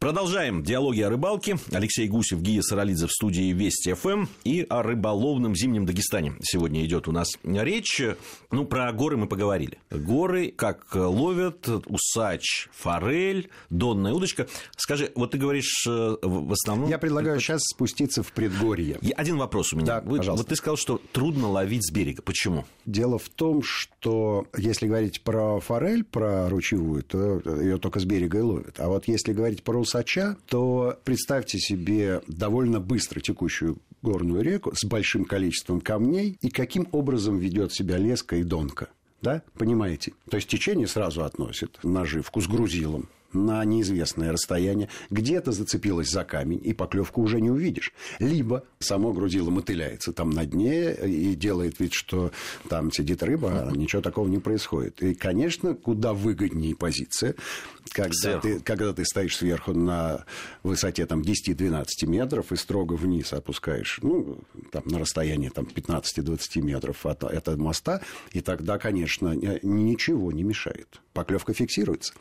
Продолжаем диалоги о рыбалке. Алексей Гусев, Гия Саралидзе в студии Вести ФМ. И о рыболовном зимнем Дагестане сегодня идет у нас речь. Ну, про горы мы поговорили. Горы, как ловят, усач, форель, донная удочка. Скажи, вот ты говоришь э, в основном... Я предлагаю сейчас спуститься в предгорье. Один вопрос у меня. Так, пожалуйста. Вот ты сказал, что трудно ловить с берега. Почему? Дело в том, что если говорить про форель, про ручевую, то ее только с берега и ловят. А вот если говорить про усача, то представьте себе довольно быстро текущую горную реку с большим количеством камней и каким образом ведет себя леска и донка. Да, понимаете? То есть течение сразу относит наживку с грузилом на неизвестное расстояние, где-то зацепилась за камень, и поклевку уже не увидишь. Либо само грузило мотыляется там на дне и делает вид, что там сидит рыба, а ничего такого не происходит. И, конечно, куда выгоднее позиция, когда ты, когда ты стоишь сверху на высоте там, 10-12 метров и строго вниз опускаешь, ну, там, на расстоянии там, 15-20 метров от этого моста, и тогда, конечно, ничего не мешает. Поклевка фиксируется.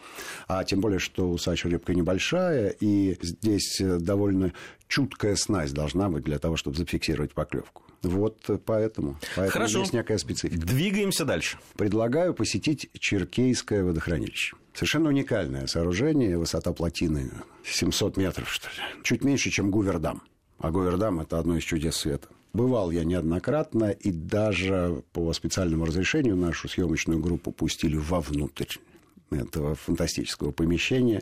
А тем более, что усач рыбка небольшая, и здесь довольно чуткая снасть должна быть для того, чтобы зафиксировать поклевку. Вот поэтому. поэтому Хорошо. Есть некая специфика. Двигаемся дальше. Предлагаю посетить Черкейское водохранилище. Совершенно уникальное сооружение, высота плотины 700 метров, что ли. Чуть меньше, чем Гувердам. А Гувердам – это одно из чудес света. Бывал я неоднократно, и даже по специальному разрешению нашу съемочную группу пустили вовнутрь этого фантастического помещения.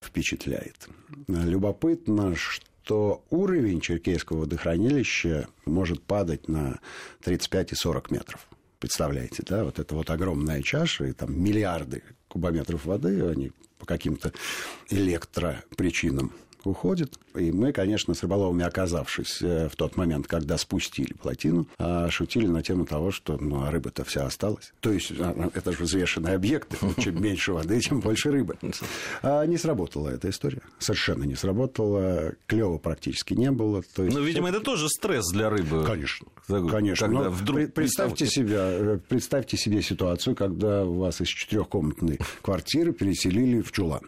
Впечатляет. Любопытно, что уровень Черкейского водохранилища может падать на 35 и 40 метров. Представляете, да, вот это вот огромная чаша, и там миллиарды кубометров воды, они по каким-то электропричинам уходит. И мы, конечно, с рыболовами, оказавшись э, в тот момент, когда спустили плотину, а, шутили на тему того, что ну, а рыба-то вся осталась. То есть а, а, это же взвешенный объект. Чем меньше воды, тем больше рыбы. А не сработала эта история. Совершенно не сработала. Клева практически не было. То есть, ну, видимо, это тоже стресс для рыбы. Конечно. Конечно. Когда вдруг представьте, себя, э, представьте себе ситуацию, когда вас из четырехкомнатной квартиры переселили в чулан.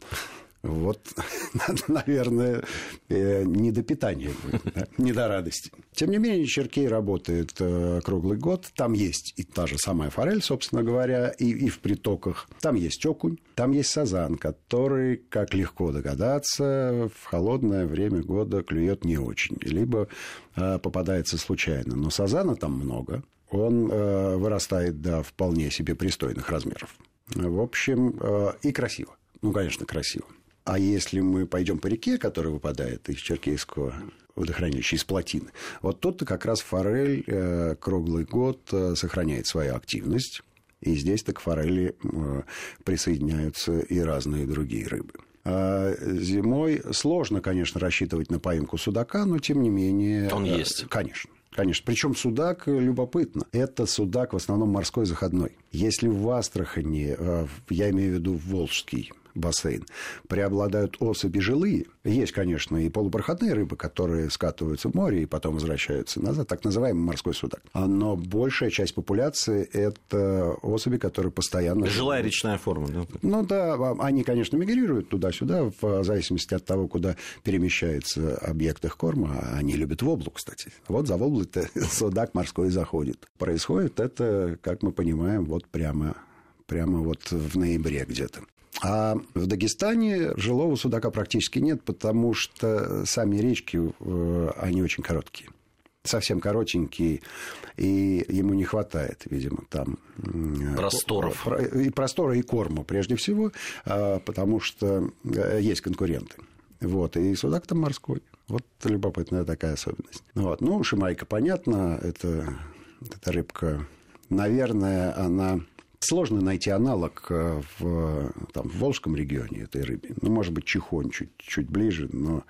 Вот, наверное, э, не до питания будет, да? не до радости. Тем не менее, Черкей работает э, круглый год. Там есть и та же самая форель, собственно говоря, и, и в притоках. Там есть окунь, там есть сазан, который, как легко догадаться, в холодное время года клюет не очень, либо э, попадается случайно. Но сазана там много, он вырастает до вполне себе пристойных размеров. В общем, и красиво. Ну, конечно, красиво. А если мы пойдем по реке, которая выпадает из Черкейского водохранилища, из плотины, вот тут-то как раз форель э, круглый год э, сохраняет свою активность. И здесь-то к форели э, присоединяются и разные другие рыбы. А зимой сложно, конечно, рассчитывать на поимку судака, но тем не менее... Он есть. Конечно. Конечно. Причем судак любопытно. Это судак в основном морской заходной. Если в Астрахани, я имею в виду Волжский бассейн, преобладают особи жилые. Есть, конечно, и полупроходные рыбы, которые скатываются в море и потом возвращаются назад, так называемый морской судак. Но большая часть популяции – это особи, которые постоянно... Жилая речная форма, да? Ну да, а, они, конечно, мигрируют туда-сюда, в зависимости от того, куда перемещается объект их корма. Они любят воблу, кстати. Вот за воблой-то судак морской заходит. Происходит это, как мы понимаем, вот прямо прямо вот в ноябре где-то. А в Дагестане жилого судака практически нет, потому что сами речки, э, они очень короткие совсем коротенькие, и ему не хватает, видимо, там... Э, Просторов. И простора, и корма, прежде всего, а, потому что э, есть конкуренты. Вот, и судак там морской. Вот любопытная такая особенность. Вот. Ну, шимайка, понятно, это, это рыбка, наверное, она Сложно найти аналог э, в, там, в Волжском регионе этой рыбе. Ну, может быть, Чихонь чуть, чуть ближе, но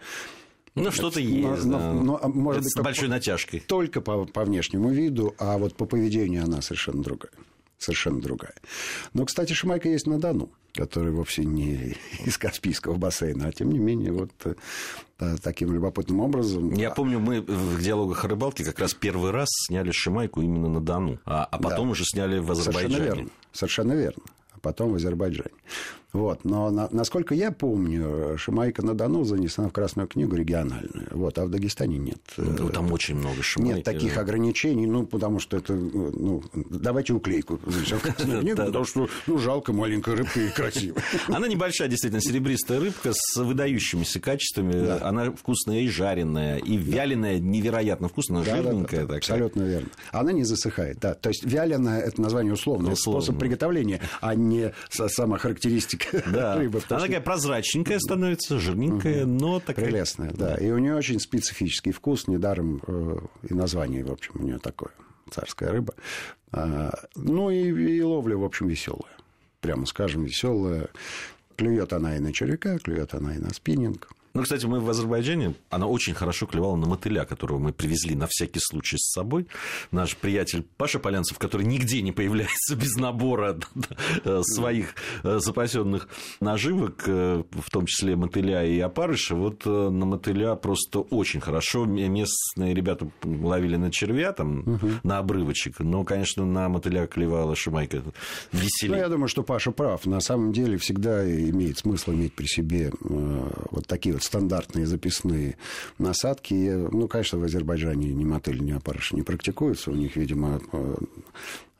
ну, что-то есть, но, да. но, но, может быть, с большой натяжкой. Только по, по внешнему виду, а вот по поведению она совершенно другая совершенно другая. Но, кстати, Шимайка есть на Дону, который вовсе не из Каспийского бассейна, а тем не менее вот э, таким любопытным образом. Я помню, мы в диалогах о рыбалке как раз первый раз сняли Шимайку именно на Дону, а, а потом да. уже сняли в Азербайджане. Совершенно верно. Совершенно верно. А потом в Азербайджане. Вот. Но, на, насколько я помню, Шамайка на Дону занесена в Красную книгу региональную. Вот. А в Дагестане нет. Ну, там очень много шамайки. Нет таких ограничений, ну, потому что это... Ну, давайте уклейку занесем в Красную книгу, потому что, ну, жалко маленькая рыбка и красивая. Она небольшая, действительно, серебристая рыбка с выдающимися качествами. Она вкусная и жареная, и вяленая невероятно вкусная, жирненькая такая. Абсолютно верно. Она не засыхает, да. То есть вяленая – это название условное, способ приготовления, а не сама характеристика да. рыбы. Она что... такая прозрачненькая становится, жирненькая, угу. но такая... Прелестная, да. И у нее очень специфический вкус, недаром э, и название, в общем, у нее такое. Царская рыба. А, ну и, и ловля, в общем, веселая. Прямо скажем, веселая. Клюет она и на червяка, клюет она и на спиннинг. Ну, кстати, мы в Азербайджане, она очень хорошо клевала на мотыля, которого мы привезли на всякий случай с собой. Наш приятель Паша Полянцев, который нигде не появляется без набора своих э, запасенных наживок, э, в том числе мотыля и опарыша, вот э, на мотыля просто очень хорошо. Местные ребята ловили на червя, там, угу. на обрывочек, но, конечно, на мотыля клевала Шимайка веселее. Ну, я думаю, что Паша прав. На самом деле всегда имеет смысл иметь при себе вот такие вот стандартные записные насадки. Ну, конечно, в Азербайджане ни мотыль, ни опарыш не практикуются. У них, видимо, э,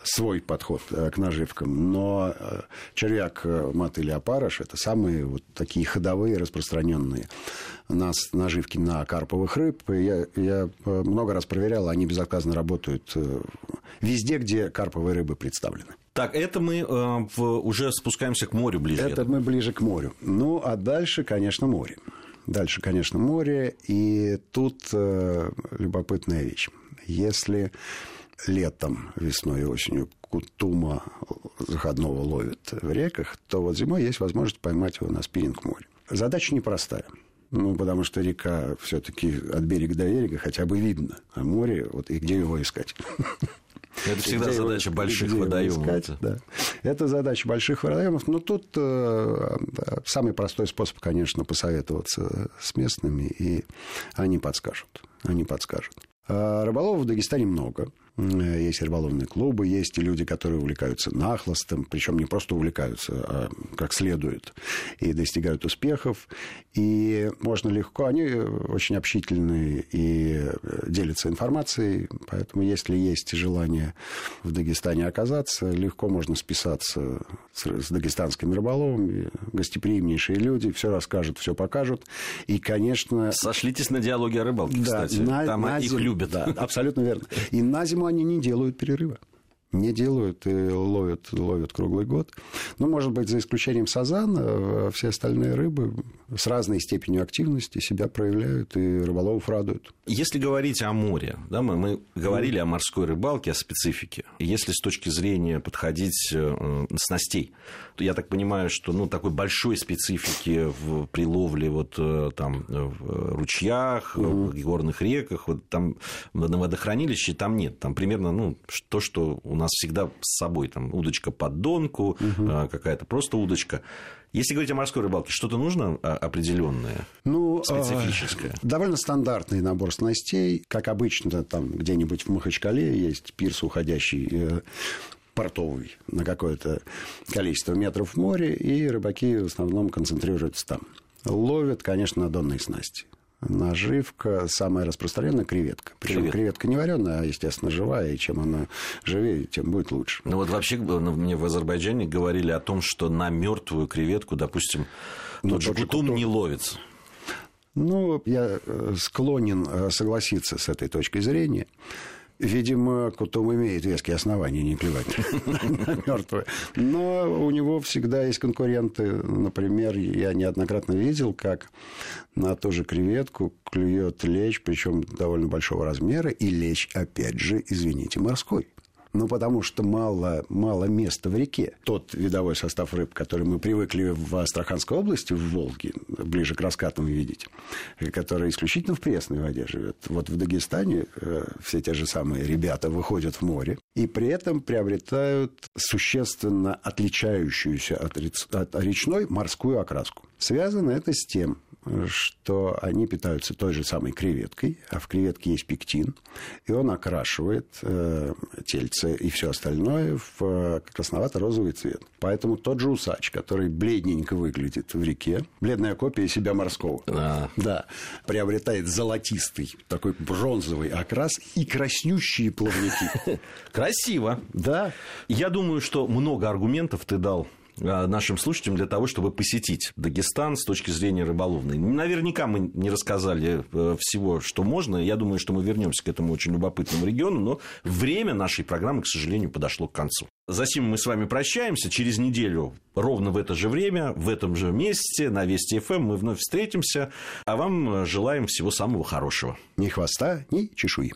свой подход э, к наживкам. Но э, червяк, мат или опарыш – это самые вот такие ходовые, распространенные нас наживки на карповых рыб. Я, я много раз проверял, они безотказно работают везде, где карповые рыбы представлены. Так, это мы э, в, уже спускаемся к морю ближе. Это мы ближе к морю. Ну, а дальше, конечно, море. Дальше, конечно, море. И тут э, любопытная вещь. Если летом, весной и осенью кутума заходного ловят в реках, то вот зимой есть возможность поймать его на спиннинг море. Задача непростая. Ну, потому что река все-таки от берега до берега хотя бы видно. А море, вот и где его искать? Это всегда где задача его, больших водоемов. Искать, да. Это задача больших водоемов. Но тут э, самый простой способ, конечно, посоветоваться с местными, и они подскажут. Они подскажут. А рыболовов в Дагестане много. Э, есть рыболовные клубы, есть и люди, которые увлекаются нахлостом, причем не просто увлекаются, а как следует, и достигают успехов. И можно легко, они очень общительные и э, делятся информацией, поэтому если есть желание в Дагестане оказаться, легко можно списаться с, с дагестанскими рыболовами, гостеприимнейшие люди, все расскажут, все покажут. И, конечно... Сошлитесь на диалоге о рыбалке, да, кстати. На, Там на их зим... любят. Да, абсолютно верно. И на зиму они не делают перерыва не делают и ловят, ловят круглый год. Ну, может быть, за исключением сазана, а все остальные рыбы с разной степенью активности себя проявляют и рыболовов радуют. Если говорить о море, да, мы, мы говорили mm. о морской рыбалке, о специфике. Если с точки зрения подходить э, снастей, то я так понимаю, что ну, такой большой специфики в, при ловле вот, э, там, в ручьях, mm. в горных реках, вот, там, на водохранилище там нет. Там примерно ну, то, что у нас всегда с собой. Там удочка под донку, угу. какая-то просто удочка. Если говорить о морской рыбалке, что-то нужно а, определенное, ну, специфическое? Э, довольно стандартный набор снастей. Как обычно, там где-нибудь в Махачкале есть пирс, уходящий э, портовый на какое-то количество метров в море, и рыбаки в основном концентрируются там. Ловят, конечно, на донные снасти наживка самая распространенная креветка. Причем креветка. креветка не вареная, а, естественно, живая, и чем она живее, тем будет лучше. Ну вот вообще ну, мне в Азербайджане говорили о том, что на мертвую креветку, допустим, ну, тот же кутум не ловится. Ну, я э, склонен э, согласиться с этой точкой зрения. Видимо, Кутум имеет веские основания не клевать на мертвые. Но у него всегда есть конкуренты. Например, я неоднократно видел, как на ту же креветку клюет лечь, причем довольно большого размера, и лечь, опять же, извините, морской. Ну, потому что мало, мало места в реке. Тот видовой состав рыб, который мы привыкли в Астраханской области, в Волге, ближе к раскатам видеть, который исключительно в пресной воде живет. Вот в Дагестане э, все те же самые ребята выходят в море и при этом приобретают существенно отличающуюся от, от речной морскую окраску. Связано это с тем, что они питаются той же самой креветкой, а в креветке есть пектин, и он окрашивает э, тельце и все остальное в э, красновато-розовый цвет. Поэтому тот же усач, который бледненько выглядит в реке, бледная копия себя морского, А. да, приобретает золотистый, такой бронзовый окрас и краснющие плавники. Красиво. Да, Я думаю, что много аргументов ты дал нашим слушателям для того, чтобы посетить Дагестан с точки зрения рыболовной. Наверняка мы не рассказали э, всего, что можно. Я думаю, что мы вернемся к этому очень любопытному региону, но время нашей программы, к сожалению, подошло к концу. Засим мы с вами прощаемся. Через неделю ровно в это же время, в этом же месте, на Вести ФМ мы вновь встретимся. А вам желаем всего самого хорошего. ни хвоста, ни чешуи.